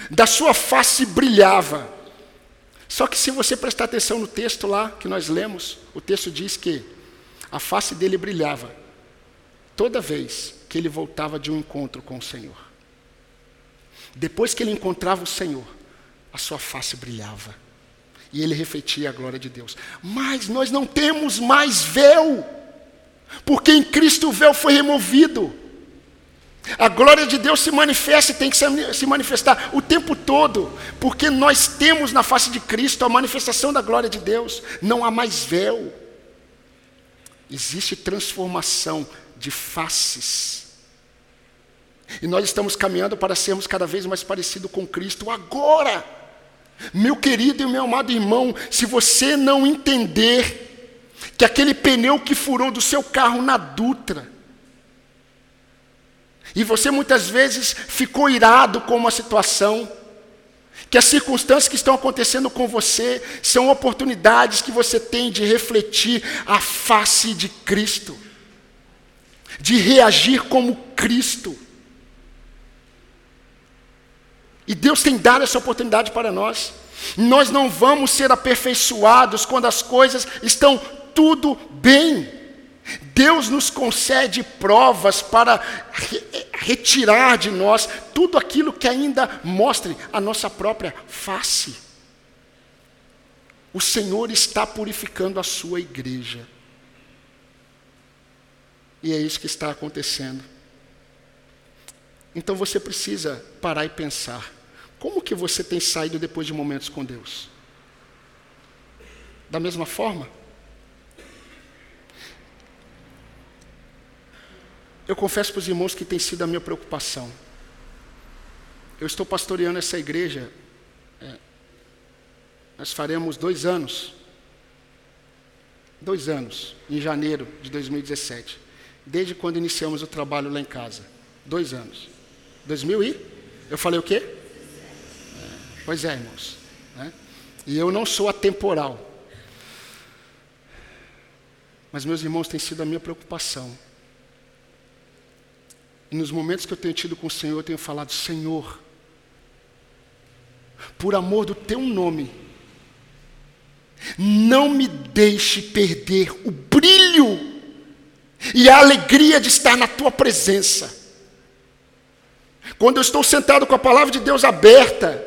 A: da sua face brilhava. Só que se você prestar atenção no texto lá que nós lemos, o texto diz que a face dele brilhava toda vez que ele voltava de um encontro com o Senhor. Depois que ele encontrava o Senhor, a sua face brilhava e ele refletia a glória de Deus. Mas nós não temos mais véu, porque em Cristo o véu foi removido. A glória de Deus se manifesta tem que se manifestar o tempo todo, porque nós temos na face de Cristo a manifestação da glória de Deus, não há mais véu. Existe transformação de faces. E nós estamos caminhando para sermos cada vez mais parecidos com Cristo agora. Meu querido e meu amado irmão, se você não entender que aquele pneu que furou do seu carro na Dutra, e você muitas vezes ficou irado com uma situação, que as circunstâncias que estão acontecendo com você são oportunidades que você tem de refletir a face de Cristo, de reagir como Cristo. E Deus tem dado essa oportunidade para nós. Nós não vamos ser aperfeiçoados quando as coisas estão tudo bem. Deus nos concede provas para retirar de nós tudo aquilo que ainda mostre a nossa própria face. O Senhor está purificando a sua igreja. E é isso que está acontecendo. Então você precisa parar e pensar: como que você tem saído depois de momentos com Deus? Da mesma forma? Eu confesso para os irmãos que tem sido a minha preocupação. Eu estou pastoreando essa igreja. É, nós faremos dois anos. Dois anos, em janeiro de 2017. Desde quando iniciamos o trabalho lá em casa. Dois anos. 2000 e? Eu falei o quê? Pois é, irmãos. Né? E eu não sou atemporal. Mas, meus irmãos, tem sido a minha preocupação. E nos momentos que eu tenho tido com o Senhor, eu tenho falado: Senhor, por amor do teu nome, não me deixe perder o brilho e a alegria de estar na tua presença. Quando eu estou sentado com a palavra de Deus aberta,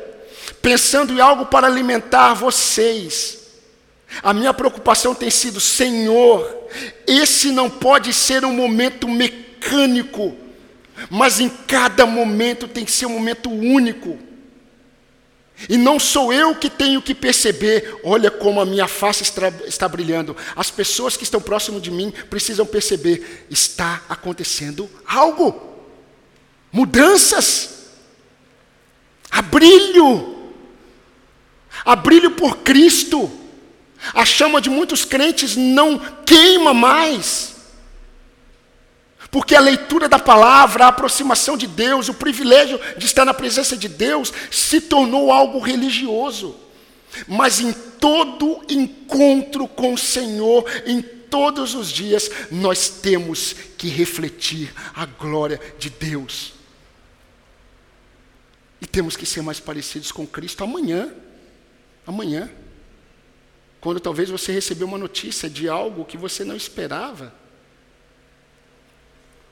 A: pensando em algo para alimentar vocês, a minha preocupação tem sido: Senhor, esse não pode ser um momento mecânico, mas em cada momento tem que ser um momento único. E não sou eu que tenho que perceber, olha como a minha face está, está brilhando. As pessoas que estão próximo de mim precisam perceber, está acontecendo algo mudanças, há brilho, há brilho por Cristo. A chama de muitos crentes não queima mais, Porque a leitura da palavra, a aproximação de Deus, o privilégio de estar na presença de Deus se tornou algo religioso. Mas em todo encontro com o Senhor, em todos os dias, nós temos que refletir a glória de Deus. E temos que ser mais parecidos com Cristo amanhã. Amanhã. Quando talvez você recebeu uma notícia de algo que você não esperava.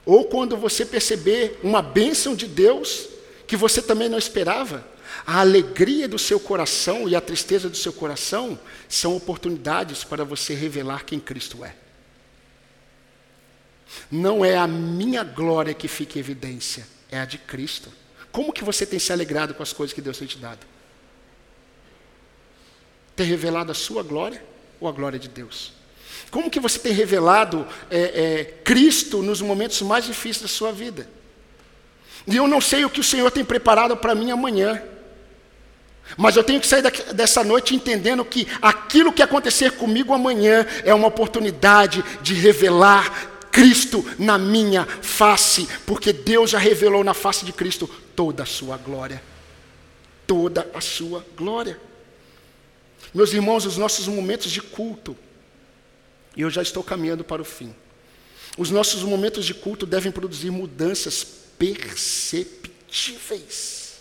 A: Ou quando você perceber uma bênção de Deus que você também não esperava. A alegria do seu coração e a tristeza do seu coração são oportunidades para você revelar quem Cristo é. Não é a minha glória que fica em evidência, é a de Cristo. Como que você tem se alegrado com as coisas que Deus tem te dado? Tem revelado a sua glória ou a glória de Deus? Como que você tem revelado é, é, Cristo nos momentos mais difíceis da sua vida? E eu não sei o que o Senhor tem preparado para mim amanhã. Mas eu tenho que sair dessa noite entendendo que aquilo que acontecer comigo amanhã é uma oportunidade de revelar Cristo na minha face, porque Deus já revelou na face de Cristo toda a sua glória. Toda a sua glória. Meus irmãos, os nossos momentos de culto, e eu já estou caminhando para o fim. Os nossos momentos de culto devem produzir mudanças perceptíveis.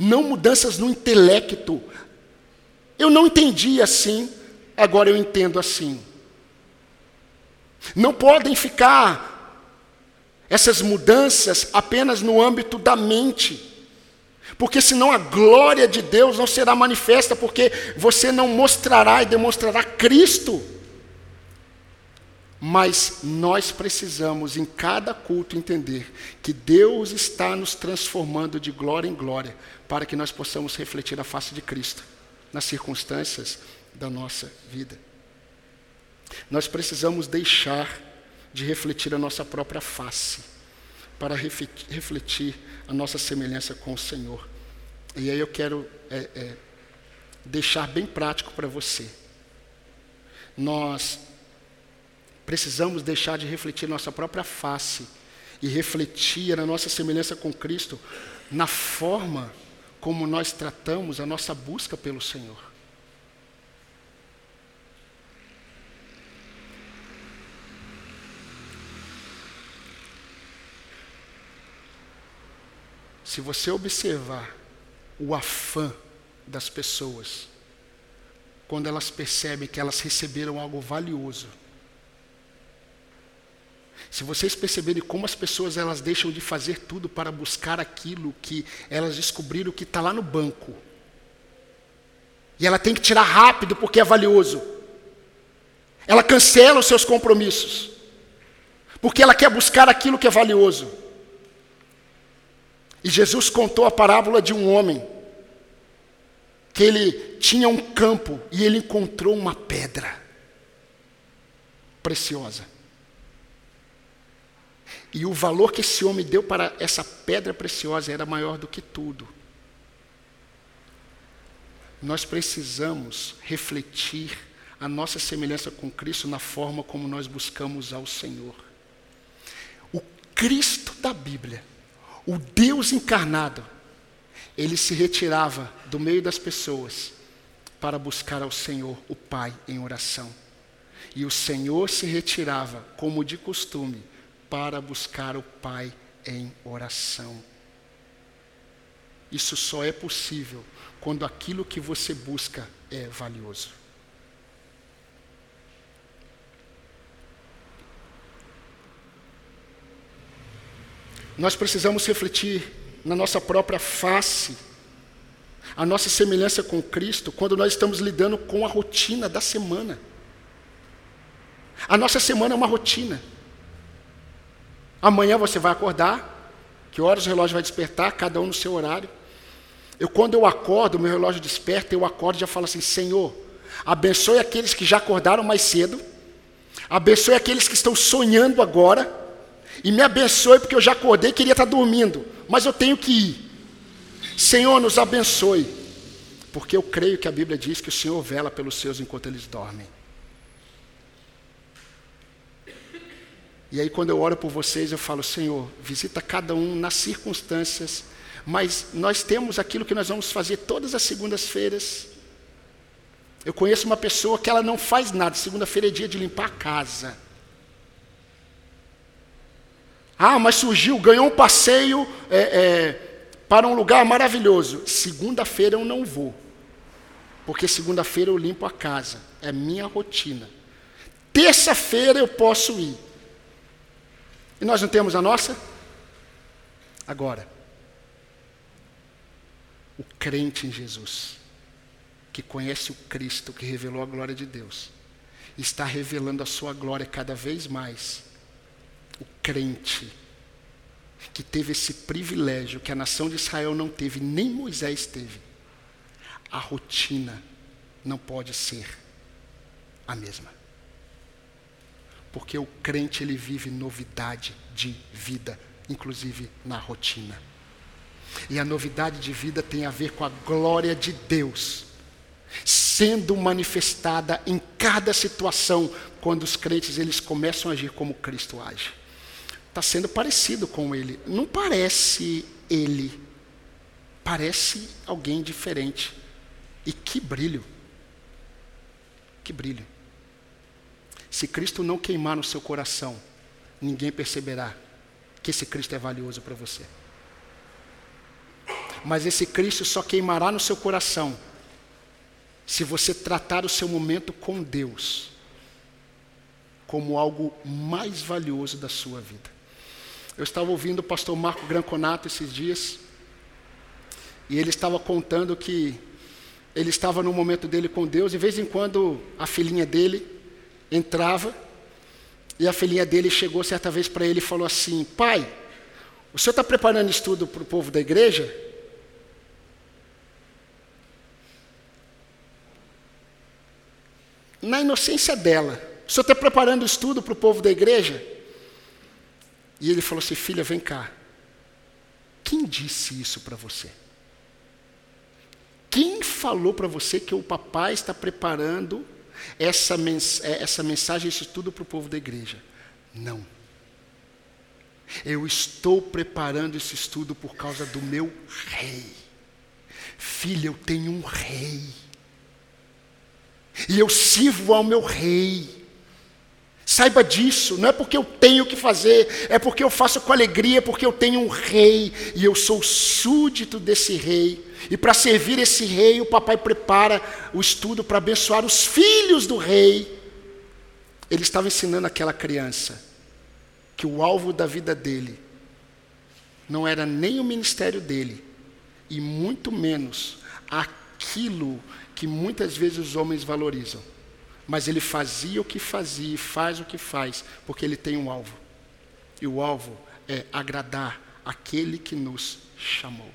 A: Não mudanças no intelecto. Eu não entendi assim, agora eu entendo assim. Não podem ficar essas mudanças apenas no âmbito da mente. Porque senão a glória de Deus não será manifesta, porque você não mostrará e demonstrará Cristo. Mas nós precisamos, em cada culto, entender que Deus está nos transformando de glória em glória, para que nós possamos refletir a face de Cristo nas circunstâncias da nossa vida. Nós precisamos deixar de refletir a nossa própria face, para refletir a nossa semelhança com o Senhor. E aí eu quero é, é, deixar bem prático para você. Nós precisamos deixar de refletir nossa própria face e refletir a nossa semelhança com Cristo na forma como nós tratamos a nossa busca pelo Senhor. Se você observar o afã das pessoas, quando elas percebem que elas receberam algo valioso, se vocês perceberem como as pessoas elas deixam de fazer tudo para buscar aquilo que elas descobriram que está lá no banco, e ela tem que tirar rápido porque é valioso, ela cancela os seus compromissos, porque ela quer buscar aquilo que é valioso. E Jesus contou a parábola de um homem que ele tinha um campo e ele encontrou uma pedra preciosa. E o valor que esse homem deu para essa pedra preciosa era maior do que tudo. Nós precisamos refletir a nossa semelhança com Cristo na forma como nós buscamos ao Senhor. O Cristo da Bíblia o Deus encarnado, ele se retirava do meio das pessoas para buscar ao Senhor, o Pai, em oração. E o Senhor se retirava, como de costume, para buscar o Pai em oração. Isso só é possível quando aquilo que você busca é valioso. Nós precisamos refletir na nossa própria face, a nossa semelhança com Cristo, quando nós estamos lidando com a rotina da semana. A nossa semana é uma rotina. Amanhã você vai acordar, que horas o relógio vai despertar, cada um no seu horário. Eu, quando eu acordo, meu relógio desperta, eu acordo e já falo assim: Senhor, abençoe aqueles que já acordaram mais cedo, abençoe aqueles que estão sonhando agora, e me abençoe, porque eu já acordei e queria estar dormindo, mas eu tenho que ir. Senhor, nos abençoe, porque eu creio que a Bíblia diz que o Senhor vela pelos seus enquanto eles dormem. E aí, quando eu oro por vocês, eu falo: Senhor, visita cada um nas circunstâncias, mas nós temos aquilo que nós vamos fazer todas as segundas-feiras. Eu conheço uma pessoa que ela não faz nada, segunda-feira é dia de limpar a casa. Ah, mas surgiu, ganhou um passeio é, é, para um lugar maravilhoso. Segunda-feira eu não vou, porque segunda-feira eu limpo a casa, é minha rotina. Terça-feira eu posso ir. E nós não temos a nossa? Agora, o crente em Jesus, que conhece o Cristo, que revelou a glória de Deus, está revelando a sua glória cada vez mais o crente que teve esse privilégio que a nação de Israel não teve, nem Moisés teve. A rotina não pode ser a mesma. Porque o crente ele vive novidade de vida, inclusive na rotina. E a novidade de vida tem a ver com a glória de Deus sendo manifestada em cada situação quando os crentes eles começam a agir como Cristo age está sendo parecido com ele. Não parece ele, parece alguém diferente. E que brilho! Que brilho! Se Cristo não queimar no seu coração, ninguém perceberá que esse Cristo é valioso para você. Mas esse Cristo só queimará no seu coração se você tratar o seu momento com Deus como algo mais valioso da sua vida. Eu estava ouvindo o pastor Marco Granconato esses dias, e ele estava contando que ele estava no momento dele com Deus, de vez em quando a filhinha dele entrava, e a filhinha dele chegou certa vez para ele e falou assim: Pai, o senhor está preparando estudo para o povo da igreja? Na inocência dela, o senhor está preparando estudo para o povo da igreja? E ele falou assim: Filha, vem cá. Quem disse isso para você? Quem falou para você que o papai está preparando essa, mens é, essa mensagem, isso tudo para o povo da igreja? Não. Eu estou preparando esse estudo por causa do meu rei. Filha, eu tenho um rei. E eu sirvo ao meu rei. Saiba disso, não é porque eu tenho que fazer, é porque eu faço com alegria, porque eu tenho um rei e eu sou súdito desse rei. E para servir esse rei, o papai prepara o estudo para abençoar os filhos do rei. Ele estava ensinando aquela criança que o alvo da vida dele não era nem o ministério dele, e muito menos aquilo que muitas vezes os homens valorizam mas ele fazia o que fazia e faz o que faz, porque ele tem um alvo. E o alvo é agradar aquele que nos chamou.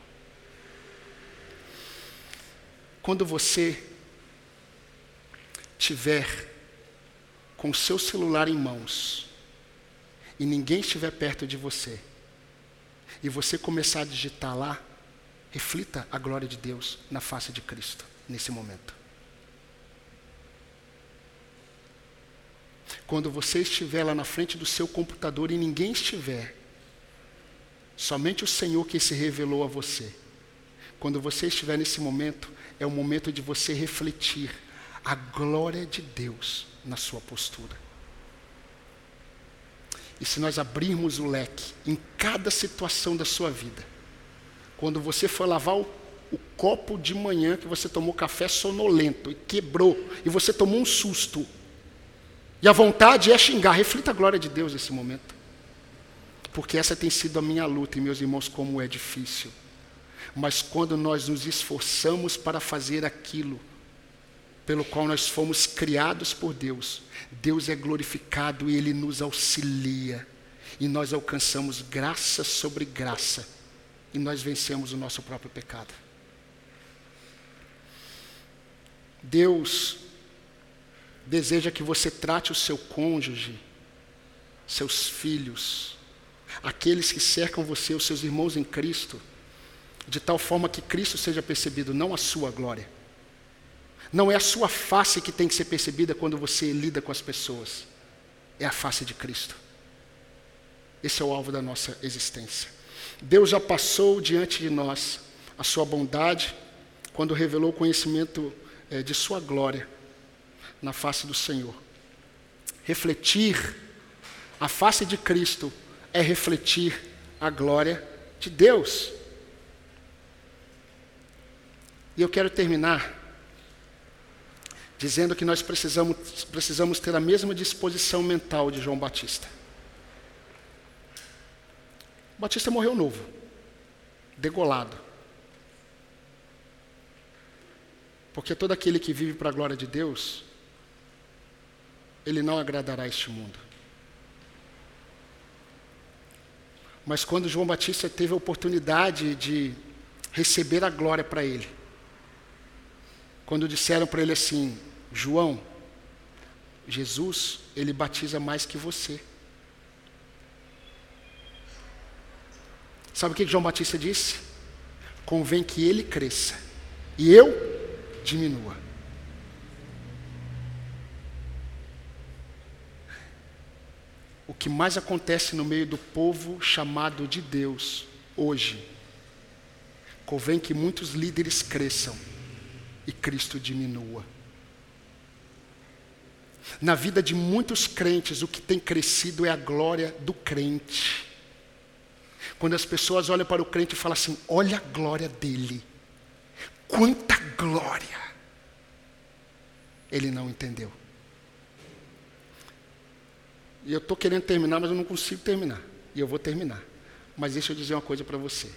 A: Quando você tiver com o seu celular em mãos e ninguém estiver perto de você, e você começar a digitar lá, reflita a glória de Deus na face de Cristo nesse momento. Quando você estiver lá na frente do seu computador e ninguém estiver, somente o Senhor que se revelou a você. Quando você estiver nesse momento, é o momento de você refletir a glória de Deus na sua postura. E se nós abrirmos o leque em cada situação da sua vida, quando você for lavar o, o, copo de manhã que você tomou café sonolento e quebrou, e você tomou um susto, e a vontade é xingar. Reflita a glória de Deus nesse momento. Porque essa tem sido a minha luta, e meus irmãos, como é difícil. Mas quando nós nos esforçamos para fazer aquilo pelo qual nós fomos criados por Deus, Deus é glorificado e Ele nos auxilia. E nós alcançamos graça sobre graça. E nós vencemos o nosso próprio pecado. Deus deseja que você trate o seu cônjuge, seus filhos, aqueles que cercam você, os seus irmãos em Cristo, de tal forma que Cristo seja percebido, não a sua glória. Não é a sua face que tem que ser percebida quando você lida com as pessoas, é a face de Cristo. esse é o alvo da nossa existência. Deus já passou diante de nós a sua bondade quando revelou o conhecimento é, de sua glória na face do Senhor. Refletir a face de Cristo é refletir a glória de Deus. E eu quero terminar dizendo que nós precisamos, precisamos ter a mesma disposição mental de João Batista. Batista morreu novo, degolado. Porque todo aquele que vive para a glória de Deus, ele não agradará este mundo. Mas quando João Batista teve a oportunidade de receber a glória para ele, quando disseram para ele assim: João, Jesus, ele batiza mais que você. Sabe o que João Batista disse? Convém que ele cresça e eu diminua. O que mais acontece no meio do povo chamado de Deus hoje. Convém que muitos líderes cresçam e Cristo diminua. Na vida de muitos crentes, o que tem crescido é a glória do crente. Quando as pessoas olham para o crente e falam assim: olha a glória dele, quanta glória! Ele não entendeu. E eu estou querendo terminar, mas eu não consigo terminar. E eu vou terminar. Mas deixa eu dizer uma coisa para você.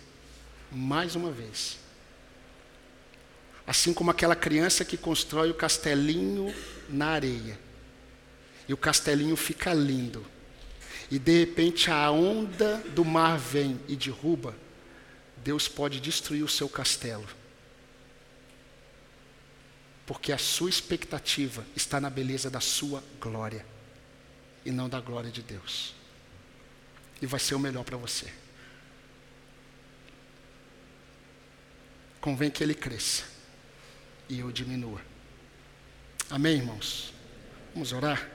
A: Mais uma vez. Assim como aquela criança que constrói o castelinho na areia. E o castelinho fica lindo. E de repente a onda do mar vem e derruba. Deus pode destruir o seu castelo. Porque a sua expectativa está na beleza da sua glória e não da glória de Deus. E vai ser o melhor para você. Convém que ele cresça e eu diminua. Amém, irmãos? Vamos orar?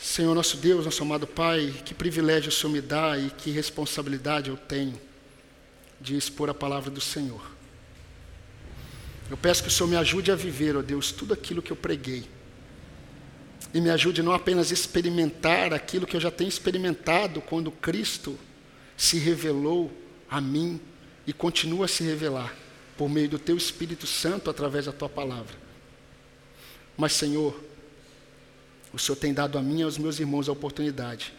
A: Senhor nosso Deus, nosso amado Pai, que privilégio o Senhor me dá e que responsabilidade eu tenho de expor a palavra do Senhor. Eu peço que o Senhor me ajude a viver, ó Deus, tudo aquilo que eu preguei e me ajude não apenas a experimentar aquilo que eu já tenho experimentado quando Cristo se revelou a mim e continua a se revelar por meio do teu Espírito Santo através da tua palavra. Mas, Senhor, o Senhor tem dado a mim e aos meus irmãos a oportunidade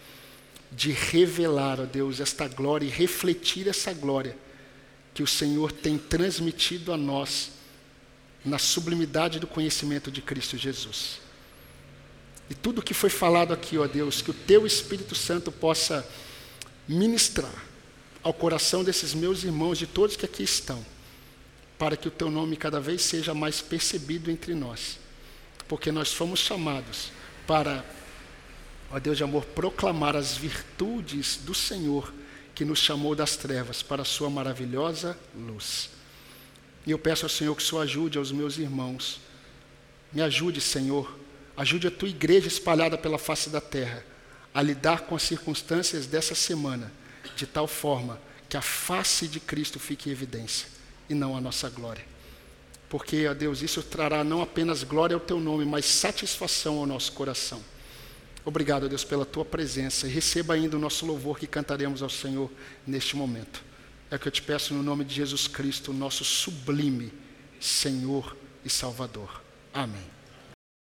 A: de revelar, ó Deus, esta glória e refletir essa glória que o Senhor tem transmitido a nós na sublimidade do conhecimento de Cristo Jesus. E tudo que foi falado aqui, ó Deus, que o teu Espírito Santo possa ministrar ao coração desses meus irmãos, de todos que aqui estão, para que o teu nome cada vez seja mais percebido entre nós. Porque nós fomos chamados para, ó Deus de amor, proclamar as virtudes do Senhor que nos chamou das trevas para a sua maravilhosa luz. E eu peço ao Senhor que o Senhor ajude aos meus irmãos. Me ajude, Senhor, Ajude a tua igreja espalhada pela face da terra a lidar com as circunstâncias dessa semana, de tal forma que a face de Cristo fique em evidência e não a nossa glória. Porque, ó Deus, isso trará não apenas glória ao teu nome, mas satisfação ao nosso coração. Obrigado, Deus, pela tua presença e receba ainda o nosso louvor que cantaremos ao Senhor neste momento. É o que eu te peço no nome de Jesus Cristo, nosso sublime Senhor e Salvador. Amém.